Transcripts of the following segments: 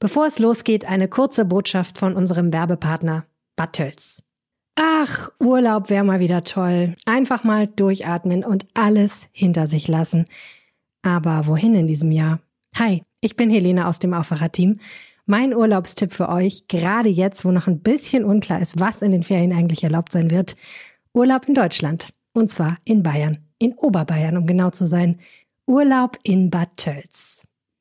Bevor es losgeht, eine kurze Botschaft von unserem Werbepartner Buttels. Ach, Urlaub wäre mal wieder toll. Einfach mal durchatmen und alles hinter sich lassen. Aber wohin in diesem Jahr? Hi, ich bin Helene aus dem Aufwacher-Team. Mein Urlaubstipp für euch, gerade jetzt, wo noch ein bisschen unklar ist, was in den Ferien eigentlich erlaubt sein wird. Urlaub in Deutschland. Und zwar in Bayern. In Oberbayern, um genau zu sein. Urlaub in Bad Tölz.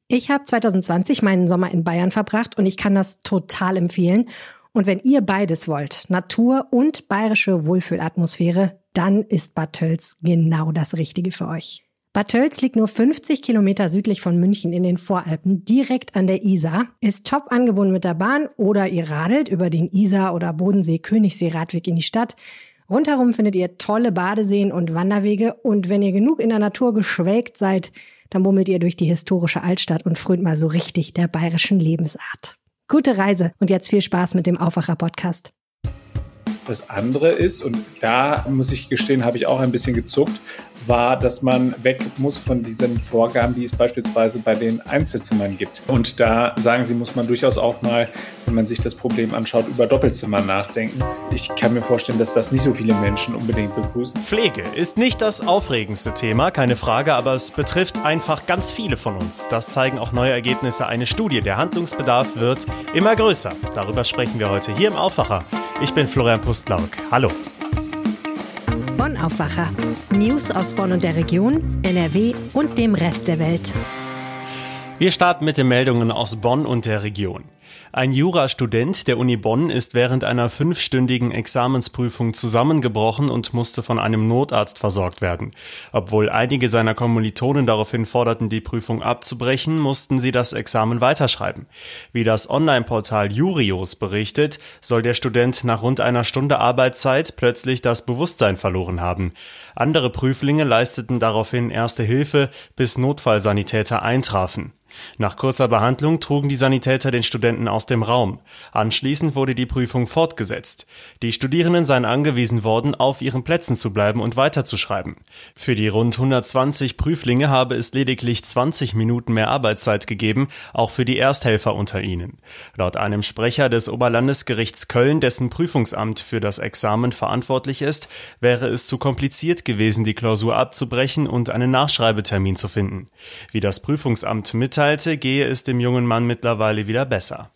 Ich habe 2020 meinen Sommer in Bayern verbracht und ich kann das total empfehlen. Und wenn ihr beides wollt, Natur und bayerische Wohlfühlatmosphäre, dann ist Bad Tölz genau das Richtige für euch. Bad Tölz liegt nur 50 Kilometer südlich von München in den Voralpen, direkt an der Isar, ist top angebunden mit der Bahn oder ihr radelt über den Isar- oder Bodensee-Königssee-Radweg in die Stadt. Rundherum findet ihr tolle Badeseen und Wanderwege und wenn ihr genug in der Natur geschwelgt seid, dann bummelt ihr durch die historische Altstadt und frönt mal so richtig der bayerischen Lebensart. Gute Reise und jetzt viel Spaß mit dem Aufwacher-Podcast. Das andere ist, und da muss ich gestehen, habe ich auch ein bisschen gezuckt, war, dass man weg muss von diesen Vorgaben, die es beispielsweise bei den Einzelzimmern gibt. Und da sagen sie, muss man durchaus auch mal, wenn man sich das Problem anschaut, über Doppelzimmer nachdenken. Ich kann mir vorstellen, dass das nicht so viele Menschen unbedingt begrüßen. Pflege ist nicht das aufregendste Thema, keine Frage, aber es betrifft einfach ganz viele von uns. Das zeigen auch neue Ergebnisse einer Studie. Der Handlungsbedarf wird immer größer. Darüber sprechen wir heute hier im Aufwacher. Ich bin Florian Pustlauk. Hallo. Bonn Aufwacher. News aus Bonn und der Region, NRW und dem Rest der Welt. Wir starten mit den Meldungen aus Bonn und der Region. Ein Jurastudent der Uni Bonn ist während einer fünfstündigen Examensprüfung zusammengebrochen und musste von einem Notarzt versorgt werden. Obwohl einige seiner Kommilitonen daraufhin forderten, die Prüfung abzubrechen, mussten sie das Examen weiterschreiben. Wie das Online-Portal Jurios berichtet, soll der Student nach rund einer Stunde Arbeitszeit plötzlich das Bewusstsein verloren haben. Andere Prüflinge leisteten daraufhin erste Hilfe, bis Notfallsanitäter eintrafen. Nach kurzer Behandlung trugen die Sanitäter den Studenten aus dem Raum. Anschließend wurde die Prüfung fortgesetzt. Die Studierenden seien angewiesen worden, auf ihren Plätzen zu bleiben und weiterzuschreiben. Für die rund 120 Prüflinge habe es lediglich 20 Minuten mehr Arbeitszeit gegeben, auch für die Ersthelfer unter ihnen. Laut einem Sprecher des Oberlandesgerichts Köln, dessen Prüfungsamt für das Examen verantwortlich ist, wäre es zu kompliziert gewesen, die Klausur abzubrechen und einen Nachschreibetermin zu finden. Wie das Prüfungsamt mitteilt, mitteilte, gehe es dem jungen Mann mittlerweile wieder besser.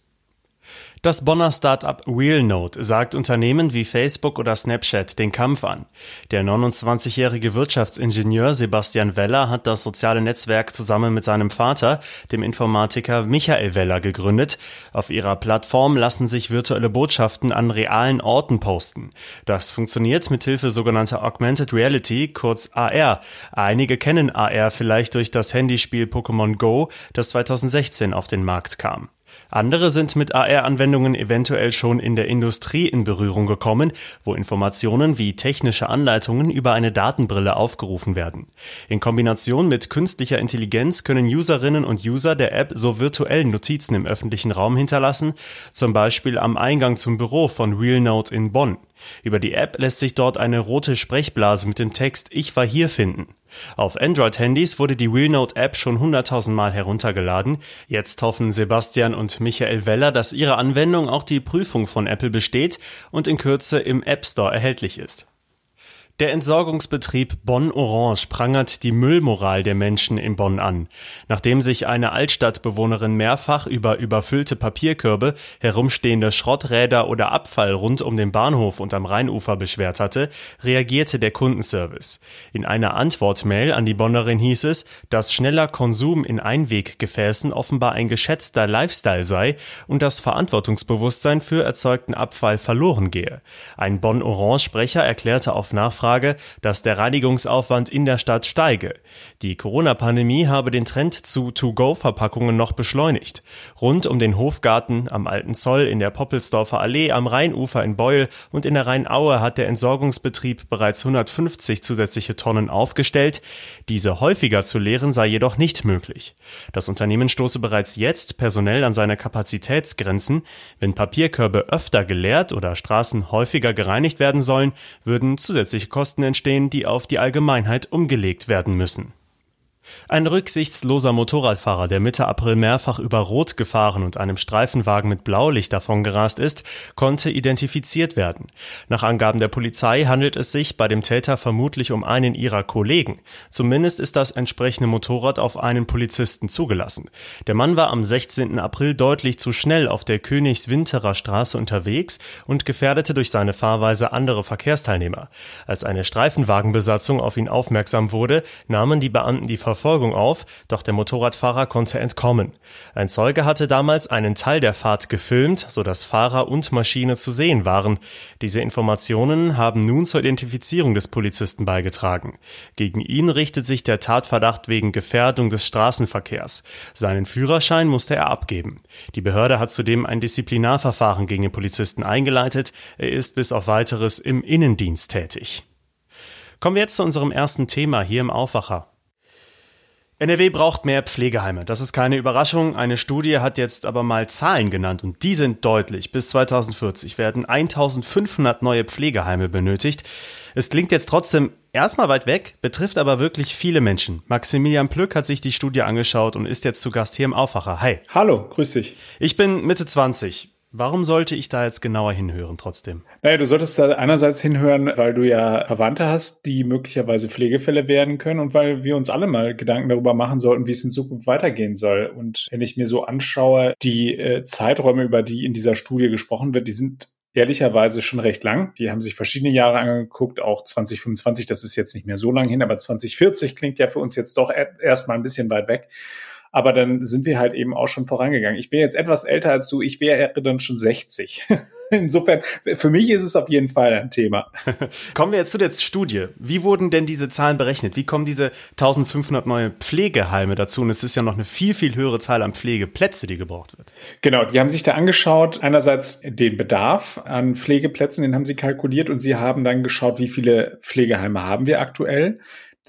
Das Bonner Startup RealNote sagt Unternehmen wie Facebook oder Snapchat den Kampf an. Der 29-jährige Wirtschaftsingenieur Sebastian Weller hat das soziale Netzwerk zusammen mit seinem Vater, dem Informatiker Michael Weller, gegründet. Auf ihrer Plattform lassen sich virtuelle Botschaften an realen Orten posten. Das funktioniert mit Hilfe sogenannter Augmented Reality, kurz AR. Einige kennen AR vielleicht durch das Handyspiel Pokémon Go, das 2016 auf den Markt kam. Andere sind mit AR-Anwendungen eventuell schon in der Industrie in Berührung gekommen, wo Informationen wie technische Anleitungen über eine Datenbrille aufgerufen werden. In Kombination mit künstlicher Intelligenz können Userinnen und User der App so virtuell Notizen im öffentlichen Raum hinterlassen, zum Beispiel am Eingang zum Büro von RealNote in Bonn. Über die App lässt sich dort eine rote Sprechblase mit dem Text Ich war hier finden. Auf Android-Handys wurde die RealNote-App schon 100.000 Mal heruntergeladen. Jetzt hoffen Sebastian und Michael Weller, dass ihre Anwendung auch die Prüfung von Apple besteht und in Kürze im App Store erhältlich ist. Der Entsorgungsbetrieb Bonn Orange prangert die Müllmoral der Menschen in Bonn an. Nachdem sich eine Altstadtbewohnerin mehrfach über überfüllte Papierkörbe, herumstehende Schrotträder oder Abfall rund um den Bahnhof und am Rheinufer beschwert hatte, reagierte der Kundenservice. In einer Antwortmail an die Bonnerin hieß es, dass schneller Konsum in Einweggefäßen offenbar ein geschätzter Lifestyle sei und das Verantwortungsbewusstsein für erzeugten Abfall verloren gehe. Ein Bonn Orange Sprecher erklärte auf Nachfrage Nachfrage, dass der Reinigungsaufwand in der Stadt steige. Die Corona-Pandemie habe den Trend zu To-Go-Verpackungen noch beschleunigt. Rund um den Hofgarten, am Alten Zoll, in der Poppelsdorfer Allee, am Rheinufer in Beul und in der Rheinaue hat der Entsorgungsbetrieb bereits 150 zusätzliche Tonnen aufgestellt. Diese häufiger zu leeren sei jedoch nicht möglich. Das Unternehmen stoße bereits jetzt personell an seine Kapazitätsgrenzen. Wenn Papierkörbe öfter geleert oder Straßen häufiger gereinigt werden sollen, würden zusätzliche Kosten entstehen, die auf die Allgemeinheit umgelegt werden müssen. Ein rücksichtsloser Motorradfahrer, der Mitte April mehrfach über Rot gefahren und einem Streifenwagen mit Blaulicht davongerast ist, konnte identifiziert werden. Nach Angaben der Polizei handelt es sich bei dem Täter vermutlich um einen ihrer Kollegen. Zumindest ist das entsprechende Motorrad auf einen Polizisten zugelassen. Der Mann war am 16. April deutlich zu schnell auf der Königswinterer Straße unterwegs und gefährdete durch seine Fahrweise andere Verkehrsteilnehmer. Als eine Streifenwagenbesatzung auf ihn aufmerksam wurde, nahmen die Beamten die Verfolgung auf, doch der Motorradfahrer konnte entkommen. Ein Zeuge hatte damals einen Teil der Fahrt gefilmt, so dass Fahrer und Maschine zu sehen waren. Diese Informationen haben nun zur Identifizierung des Polizisten beigetragen. Gegen ihn richtet sich der Tatverdacht wegen Gefährdung des Straßenverkehrs. Seinen Führerschein musste er abgeben. Die Behörde hat zudem ein Disziplinarverfahren gegen den Polizisten eingeleitet. Er ist bis auf weiteres im Innendienst tätig. Kommen wir jetzt zu unserem ersten Thema hier im Aufwacher. NRW braucht mehr Pflegeheime. Das ist keine Überraschung. Eine Studie hat jetzt aber mal Zahlen genannt und die sind deutlich. Bis 2040 werden 1500 neue Pflegeheime benötigt. Es klingt jetzt trotzdem erstmal weit weg, betrifft aber wirklich viele Menschen. Maximilian Plück hat sich die Studie angeschaut und ist jetzt zu Gast hier im Aufwacher. Hi. Hallo, grüß dich. Ich bin Mitte 20. Warum sollte ich da jetzt genauer hinhören trotzdem? Naja, du solltest da einerseits hinhören, weil du ja Verwandte hast, die möglicherweise Pflegefälle werden können und weil wir uns alle mal Gedanken darüber machen sollten, wie es in Zukunft weitergehen soll. Und wenn ich mir so anschaue, die äh, Zeiträume, über die in dieser Studie gesprochen wird, die sind ehrlicherweise schon recht lang. Die haben sich verschiedene Jahre angeguckt, auch 2025, das ist jetzt nicht mehr so lang hin, aber 2040 klingt ja für uns jetzt doch erstmal ein bisschen weit weg. Aber dann sind wir halt eben auch schon vorangegangen. Ich bin jetzt etwas älter als du, ich wäre dann schon 60. Insofern, für mich ist es auf jeden Fall ein Thema. Kommen wir jetzt zu der Studie. Wie wurden denn diese Zahlen berechnet? Wie kommen diese 1500 neue Pflegeheime dazu? Und es ist ja noch eine viel, viel höhere Zahl an Pflegeplätze, die gebraucht wird. Genau, die haben sich da angeschaut, einerseits den Bedarf an Pflegeplätzen, den haben sie kalkuliert und sie haben dann geschaut, wie viele Pflegeheime haben wir aktuell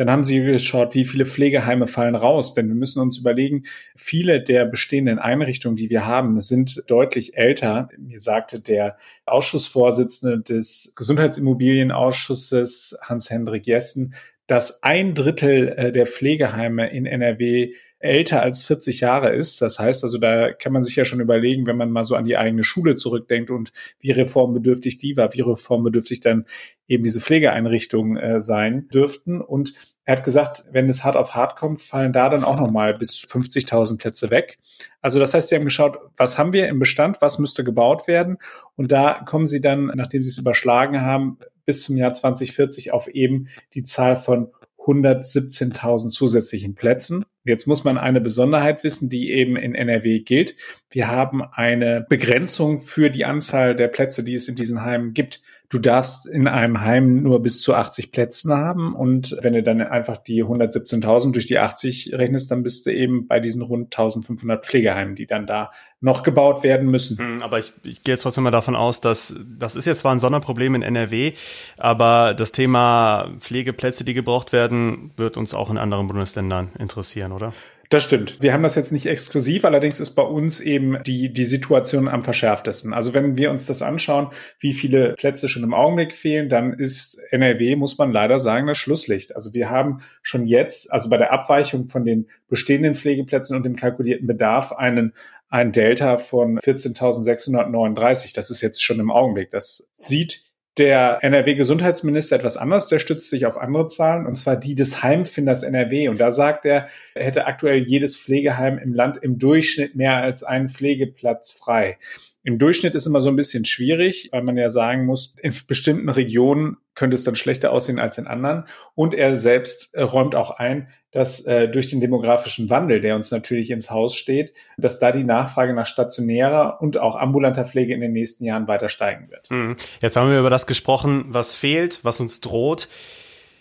dann haben sie geschaut, wie viele Pflegeheime fallen raus. Denn wir müssen uns überlegen, viele der bestehenden Einrichtungen, die wir haben, sind deutlich älter. Mir sagte der Ausschussvorsitzende des Gesundheitsimmobilienausschusses, Hans-Hendrik Jessen, dass ein Drittel äh, der Pflegeheime in NRW älter als 40 Jahre ist. Das heißt also, da kann man sich ja schon überlegen, wenn man mal so an die eigene Schule zurückdenkt und wie reformbedürftig die war, wie reformbedürftig dann eben diese Pflegeeinrichtungen äh, sein dürften. Und er hat gesagt, wenn es hart auf hart kommt, fallen da dann auch nochmal bis 50.000 Plätze weg. Also das heißt, sie haben geschaut, was haben wir im Bestand, was müsste gebaut werden. Und da kommen sie dann, nachdem sie es überschlagen haben, bis zum Jahr 2040 auf eben die Zahl von 117.000 zusätzlichen Plätzen. Jetzt muss man eine Besonderheit wissen, die eben in NRW gilt. Wir haben eine Begrenzung für die Anzahl der Plätze, die es in diesen Heimen gibt. Du darfst in einem Heim nur bis zu 80 Plätzen haben und wenn du dann einfach die 117.000 durch die 80 rechnest, dann bist du eben bei diesen rund 1500 Pflegeheimen, die dann da noch gebaut werden müssen. Hm, aber ich, ich gehe jetzt trotzdem mal davon aus, dass das ist jetzt zwar ein Sonderproblem in NRW, aber das Thema Pflegeplätze, die gebraucht werden, wird uns auch in anderen Bundesländern interessieren, oder? Das stimmt. Wir haben das jetzt nicht exklusiv, allerdings ist bei uns eben die, die Situation am verschärftesten. Also wenn wir uns das anschauen, wie viele Plätze schon im Augenblick fehlen, dann ist NRW, muss man leider sagen, das Schlusslicht. Also wir haben schon jetzt, also bei der Abweichung von den bestehenden Pflegeplätzen und dem kalkulierten Bedarf einen, ein Delta von 14.639. Das ist jetzt schon im Augenblick. Das sieht der NRW-Gesundheitsminister etwas anders, der stützt sich auf andere Zahlen, und zwar die des Heimfinders NRW. Und da sagt er, er hätte aktuell jedes Pflegeheim im Land im Durchschnitt mehr als einen Pflegeplatz frei. Im Durchschnitt ist immer so ein bisschen schwierig, weil man ja sagen muss, in bestimmten Regionen könnte es dann schlechter aussehen als in anderen. Und er selbst äh, räumt auch ein, dass äh, durch den demografischen Wandel, der uns natürlich ins Haus steht, dass da die Nachfrage nach stationärer und auch ambulanter Pflege in den nächsten Jahren weiter steigen wird. Mhm. Jetzt haben wir über das gesprochen, was fehlt, was uns droht.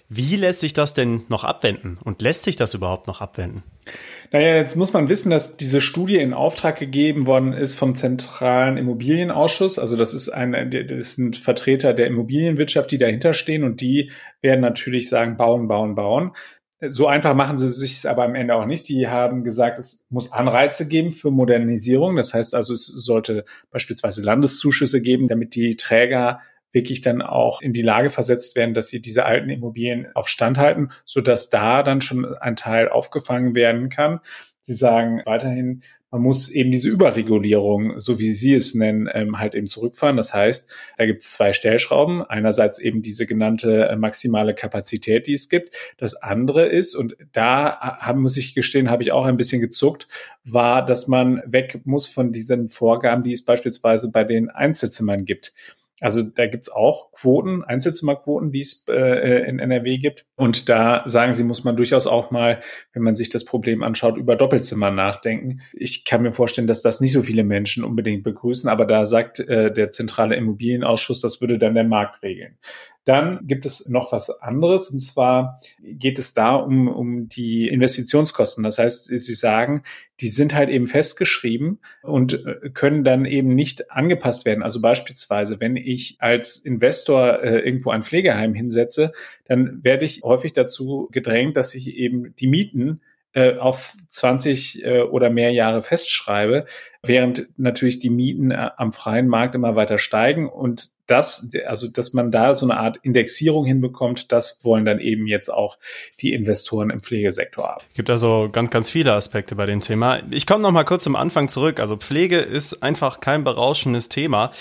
Wie lässt sich das denn noch abwenden? Und lässt sich das überhaupt noch abwenden? Naja, jetzt muss man wissen, dass diese Studie in Auftrag gegeben worden ist vom Zentralen Immobilienausschuss. Also das ist ein, das sind Vertreter der Immobilienwirtschaft, die dahinter stehen und die werden natürlich sagen, bauen, bauen, bauen. So einfach machen sie sich aber am Ende auch nicht. Die haben gesagt, es muss Anreize geben für Modernisierung. Das heißt also, es sollte beispielsweise Landeszuschüsse geben, damit die Träger wirklich dann auch in die Lage versetzt werden, dass sie diese alten Immobilien auf Stand halten, sodass da dann schon ein Teil aufgefangen werden kann. Sie sagen weiterhin, man muss eben diese Überregulierung, so wie Sie es nennen, ähm, halt eben zurückfahren. Das heißt, da gibt es zwei Stellschrauben. Einerseits eben diese genannte äh, maximale Kapazität, die es gibt. Das andere ist, und da haben, muss ich gestehen, habe ich auch ein bisschen gezuckt, war, dass man weg muss von diesen Vorgaben, die es beispielsweise bei den Einzelzimmern gibt. Also da gibt's auch Quoten, Einzelzimmerquoten, die es äh, in NRW gibt. Und da sagen sie, muss man durchaus auch mal, wenn man sich das Problem anschaut, über Doppelzimmer nachdenken. Ich kann mir vorstellen, dass das nicht so viele Menschen unbedingt begrüßen, aber da sagt äh, der zentrale Immobilienausschuss, das würde dann der Markt regeln. Dann gibt es noch was anderes und zwar geht es da um, um die Investitionskosten. Das heißt, Sie sagen, die sind halt eben festgeschrieben und äh, können dann eben nicht angepasst werden. Also beispielsweise, wenn ich als Investor äh, irgendwo ein Pflegeheim hinsetze, dann werde ich häufig dazu gedrängt, dass ich eben die Mieten äh, auf 20 äh, oder mehr Jahre festschreibe, während natürlich die Mieten äh, am freien Markt immer weiter steigen und das, also dass man da so eine Art Indexierung hinbekommt, das wollen dann eben jetzt auch die Investoren im Pflegesektor haben. Gibt also ganz, ganz viele Aspekte bei dem Thema. Ich komme noch mal kurz zum Anfang zurück. Also Pflege ist einfach kein berauschendes Thema.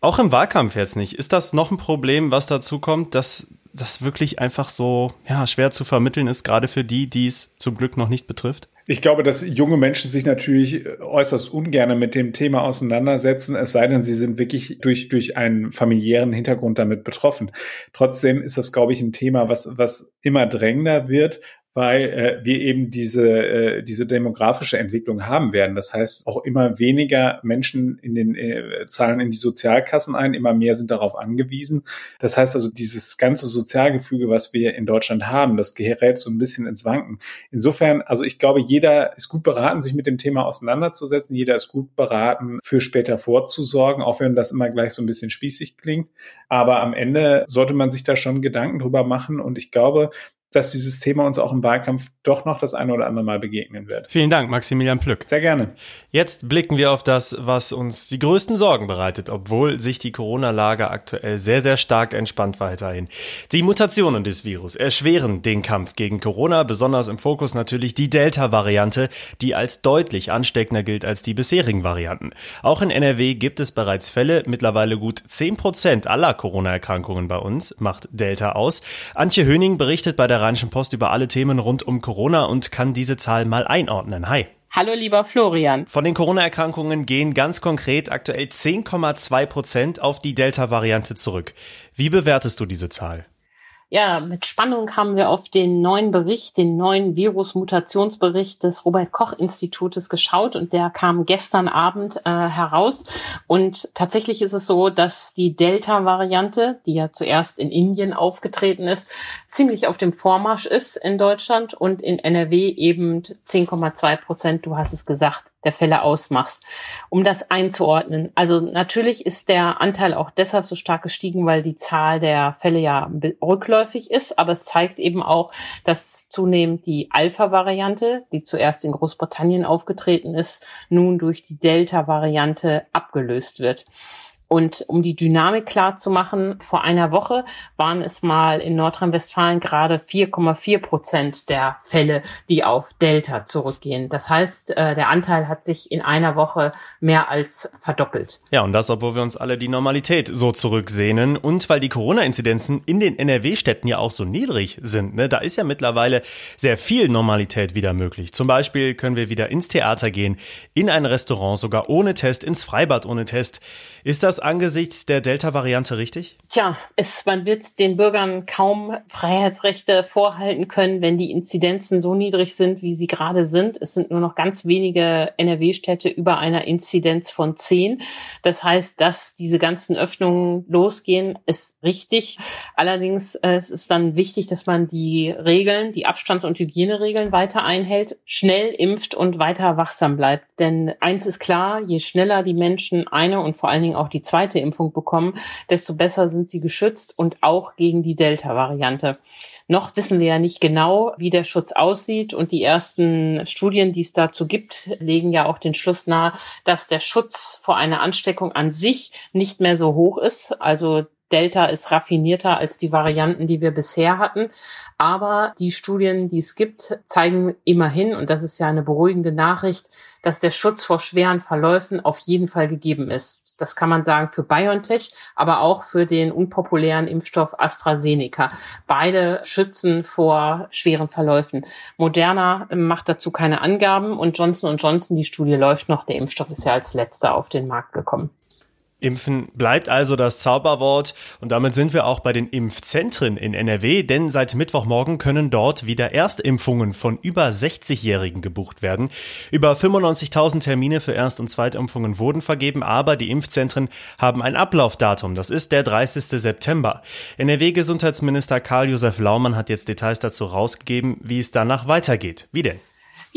Auch im Wahlkampf jetzt nicht. Ist das noch ein Problem, was dazu kommt, dass das wirklich einfach so ja, schwer zu vermitteln ist, gerade für die, die es zum Glück noch nicht betrifft? Ich glaube, dass junge Menschen sich natürlich äußerst ungern mit dem Thema auseinandersetzen, es sei denn, sie sind wirklich durch, durch einen familiären Hintergrund damit betroffen. Trotzdem ist das, glaube ich, ein Thema, was, was immer drängender wird, weil äh, wir eben diese, äh, diese demografische Entwicklung haben werden. Das heißt, auch immer weniger Menschen in den äh, zahlen in die Sozialkassen ein, immer mehr sind darauf angewiesen. Das heißt also, dieses ganze Sozialgefüge, was wir in Deutschland haben, das gerät so ein bisschen ins Wanken. Insofern, also ich glaube, jeder ist gut beraten, sich mit dem Thema auseinanderzusetzen. Jeder ist gut beraten, für später vorzusorgen, auch wenn das immer gleich so ein bisschen spießig klingt. Aber am Ende sollte man sich da schon Gedanken drüber machen. Und ich glaube, dass dieses Thema uns auch im Wahlkampf doch noch das eine oder andere Mal begegnen wird. Vielen Dank, Maximilian Plück. Sehr gerne. Jetzt blicken wir auf das, was uns die größten Sorgen bereitet, obwohl sich die Corona-Lage aktuell sehr, sehr stark entspannt weiterhin. Die Mutationen des Virus erschweren den Kampf gegen Corona, besonders im Fokus natürlich die Delta-Variante, die als deutlich ansteckender gilt als die bisherigen Varianten. Auch in NRW gibt es bereits Fälle, mittlerweile gut 10 Prozent aller Corona-Erkrankungen bei uns macht Delta aus. Antje Höning berichtet bei der der Rheinischen Post über alle Themen rund um Corona und kann diese Zahl mal einordnen. Hi. Hallo lieber Florian. Von den Corona-Erkrankungen gehen ganz konkret aktuell 10,2 Prozent auf die Delta-Variante zurück. Wie bewertest du diese Zahl? Ja, mit Spannung haben wir auf den neuen Bericht, den neuen Virus-Mutationsbericht des Robert-Koch-Institutes geschaut und der kam gestern Abend äh, heraus. Und tatsächlich ist es so, dass die Delta-Variante, die ja zuerst in Indien aufgetreten ist, ziemlich auf dem Vormarsch ist in Deutschland und in NRW eben 10,2 Prozent, du hast es gesagt, der Fälle ausmachst, um das einzuordnen. Also natürlich ist der Anteil auch deshalb so stark gestiegen, weil die Zahl der Fälle ja rückläufig ist, aber es zeigt eben auch, dass zunehmend die Alpha-Variante, die zuerst in Großbritannien aufgetreten ist, nun durch die Delta-Variante abgelöst wird. Und um die Dynamik klar zu machen, vor einer Woche waren es mal in Nordrhein-Westfalen gerade 4,4 Prozent der Fälle, die auf Delta zurückgehen. Das heißt, äh, der Anteil hat sich in einer Woche mehr als verdoppelt. Ja, und das, obwohl wir uns alle die Normalität so zurücksehnen und weil die Corona-Inzidenzen in den NRW-Städten ja auch so niedrig sind. Ne? Da ist ja mittlerweile sehr viel Normalität wieder möglich. Zum Beispiel können wir wieder ins Theater gehen, in ein Restaurant sogar ohne Test, ins Freibad ohne Test. Ist das angesichts der Delta-Variante richtig? Tja, es, man wird den Bürgern kaum Freiheitsrechte vorhalten können, wenn die Inzidenzen so niedrig sind, wie sie gerade sind. Es sind nur noch ganz wenige NRW-Städte über einer Inzidenz von zehn. Das heißt, dass diese ganzen Öffnungen losgehen, ist richtig. Allerdings äh, es ist dann wichtig, dass man die Regeln, die Abstands- und Hygieneregeln weiter einhält, schnell impft und weiter wachsam bleibt. Denn eins ist klar, je schneller die Menschen eine und vor allen Dingen auch die zweite Impfung bekommen, desto besser sind sie geschützt und auch gegen die Delta-Variante. Noch wissen wir ja nicht genau, wie der Schutz aussieht und die ersten Studien, die es dazu gibt, legen ja auch den Schluss nahe, dass der Schutz vor einer Ansteckung an sich nicht mehr so hoch ist. Also Delta ist raffinierter als die Varianten, die wir bisher hatten. Aber die Studien, die es gibt, zeigen immerhin, und das ist ja eine beruhigende Nachricht, dass der Schutz vor schweren Verläufen auf jeden Fall gegeben ist. Das kann man sagen für BioNTech, aber auch für den unpopulären Impfstoff AstraZeneca. Beide schützen vor schweren Verläufen. Moderna macht dazu keine Angaben und Johnson Johnson, die Studie läuft noch. Der Impfstoff ist ja als letzter auf den Markt gekommen. Impfen bleibt also das Zauberwort und damit sind wir auch bei den Impfzentren in NRW, denn seit Mittwochmorgen können dort wieder Erstimpfungen von über 60-Jährigen gebucht werden. Über 95.000 Termine für Erst- und Zweitimpfungen wurden vergeben, aber die Impfzentren haben ein Ablaufdatum, das ist der 30. September. NRW-Gesundheitsminister Karl-Josef Laumann hat jetzt Details dazu rausgegeben, wie es danach weitergeht. Wie denn?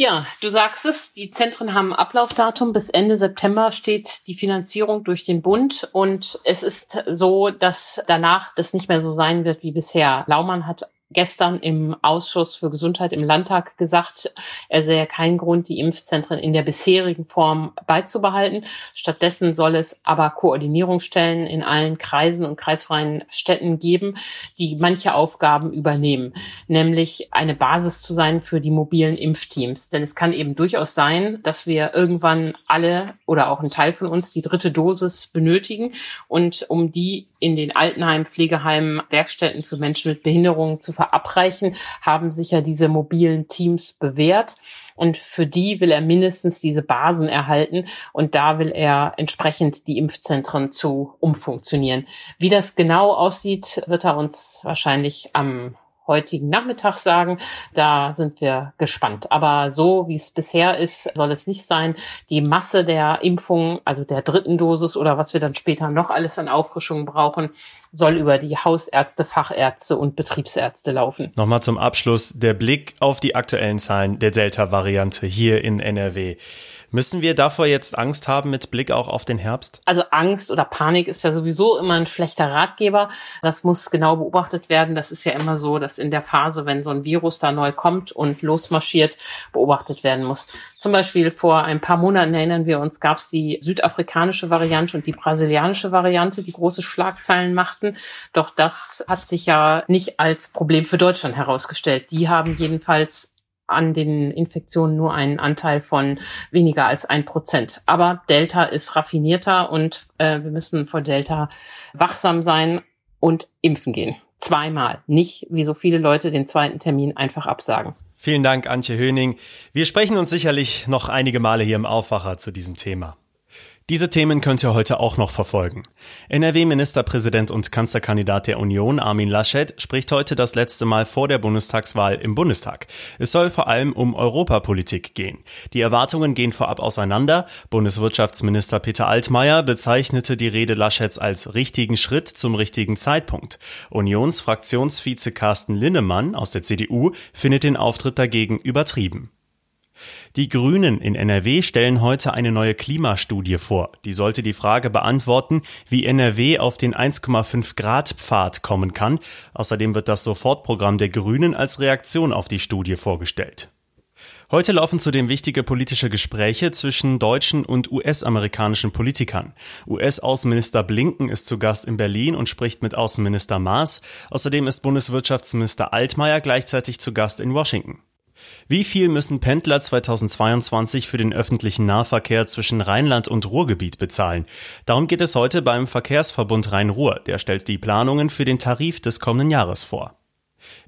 Ja, du sagst es, die Zentren haben Ablaufdatum. Bis Ende September steht die Finanzierung durch den Bund und es ist so, dass danach das nicht mehr so sein wird wie bisher. Laumann hat gestern im Ausschuss für Gesundheit im Landtag gesagt, er sähe keinen Grund, die Impfzentren in der bisherigen Form beizubehalten. Stattdessen soll es aber Koordinierungsstellen in allen Kreisen und kreisfreien Städten geben, die manche Aufgaben übernehmen, nämlich eine Basis zu sein für die mobilen Impfteams. Denn es kann eben durchaus sein, dass wir irgendwann alle oder auch ein Teil von uns die dritte Dosis benötigen und um die in den Altenheimen, Pflegeheimen, Werkstätten für Menschen mit Behinderungen zu verabreichen, haben sich ja diese mobilen Teams bewährt. Und für die will er mindestens diese Basen erhalten. Und da will er entsprechend die Impfzentren zu umfunktionieren. Wie das genau aussieht, wird er uns wahrscheinlich am heutigen Nachmittag sagen. Da sind wir gespannt. Aber so wie es bisher ist, soll es nicht sein. Die Masse der Impfungen, also der dritten Dosis oder was wir dann später noch alles an Auffrischungen brauchen, soll über die Hausärzte, Fachärzte und Betriebsärzte laufen. Nochmal zum Abschluss der Blick auf die aktuellen Zahlen der Delta-Variante hier in NRW. Müssen wir davor jetzt Angst haben mit Blick auch auf den Herbst? Also Angst oder Panik ist ja sowieso immer ein schlechter Ratgeber. Das muss genau beobachtet werden. Das ist ja immer so, dass in der Phase, wenn so ein Virus da neu kommt und losmarschiert, beobachtet werden muss. Zum Beispiel vor ein paar Monaten erinnern wir uns, gab es die südafrikanische Variante und die brasilianische Variante, die große Schlagzeilen machten. Doch das hat sich ja nicht als Problem für Deutschland herausgestellt. Die haben jedenfalls an den Infektionen nur einen Anteil von weniger als ein Prozent. Aber Delta ist raffinierter und äh, wir müssen vor Delta wachsam sein und impfen gehen. Zweimal. Nicht, wie so viele Leute den zweiten Termin einfach absagen. Vielen Dank, Antje Höning. Wir sprechen uns sicherlich noch einige Male hier im Aufwacher zu diesem Thema. Diese Themen könnt ihr heute auch noch verfolgen. NRW-Ministerpräsident und Kanzlerkandidat der Union Armin Laschet spricht heute das letzte Mal vor der Bundestagswahl im Bundestag. Es soll vor allem um Europapolitik gehen. Die Erwartungen gehen vorab auseinander. Bundeswirtschaftsminister Peter Altmaier bezeichnete die Rede Laschets als richtigen Schritt zum richtigen Zeitpunkt. Unionsfraktionsvize Carsten Linnemann aus der CDU findet den Auftritt dagegen übertrieben. Die Grünen in NRW stellen heute eine neue Klimastudie vor. Die sollte die Frage beantworten, wie NRW auf den 1,5 Grad Pfad kommen kann. Außerdem wird das Sofortprogramm der Grünen als Reaktion auf die Studie vorgestellt. Heute laufen zudem wichtige politische Gespräche zwischen deutschen und US-amerikanischen Politikern. US-Außenminister Blinken ist zu Gast in Berlin und spricht mit Außenminister Maas. Außerdem ist Bundeswirtschaftsminister Altmaier gleichzeitig zu Gast in Washington. Wie viel müssen Pendler 2022 für den öffentlichen Nahverkehr zwischen Rheinland und Ruhrgebiet bezahlen? Darum geht es heute beim Verkehrsverbund Rhein-Ruhr. Der stellt die Planungen für den Tarif des kommenden Jahres vor.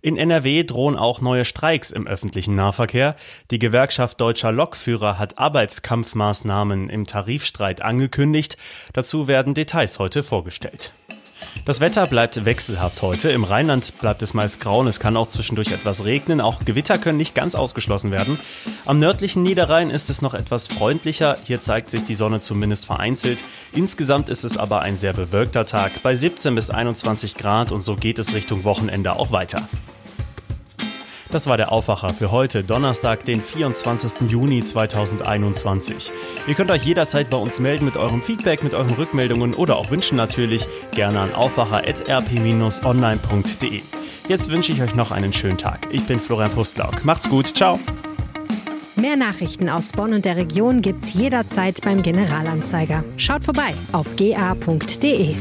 In NRW drohen auch neue Streiks im öffentlichen Nahverkehr. Die Gewerkschaft deutscher Lokführer hat Arbeitskampfmaßnahmen im Tarifstreit angekündigt. Dazu werden Details heute vorgestellt. Das Wetter bleibt wechselhaft heute. Im Rheinland bleibt es meist grau und es kann auch zwischendurch etwas regnen. Auch Gewitter können nicht ganz ausgeschlossen werden. Am nördlichen Niederrhein ist es noch etwas freundlicher. Hier zeigt sich die Sonne zumindest vereinzelt. Insgesamt ist es aber ein sehr bewölkter Tag bei 17 bis 21 Grad und so geht es Richtung Wochenende auch weiter. Das war der Aufwacher für heute, Donnerstag, den 24. Juni 2021. Ihr könnt euch jederzeit bei uns melden mit eurem Feedback, mit euren Rückmeldungen oder auch Wünschen natürlich gerne an aufwacher.rp-online.de. Jetzt wünsche ich euch noch einen schönen Tag. Ich bin Florian Pustlauk. Macht's gut. Ciao. Mehr Nachrichten aus Bonn und der Region gibt's jederzeit beim Generalanzeiger. Schaut vorbei auf ga.de.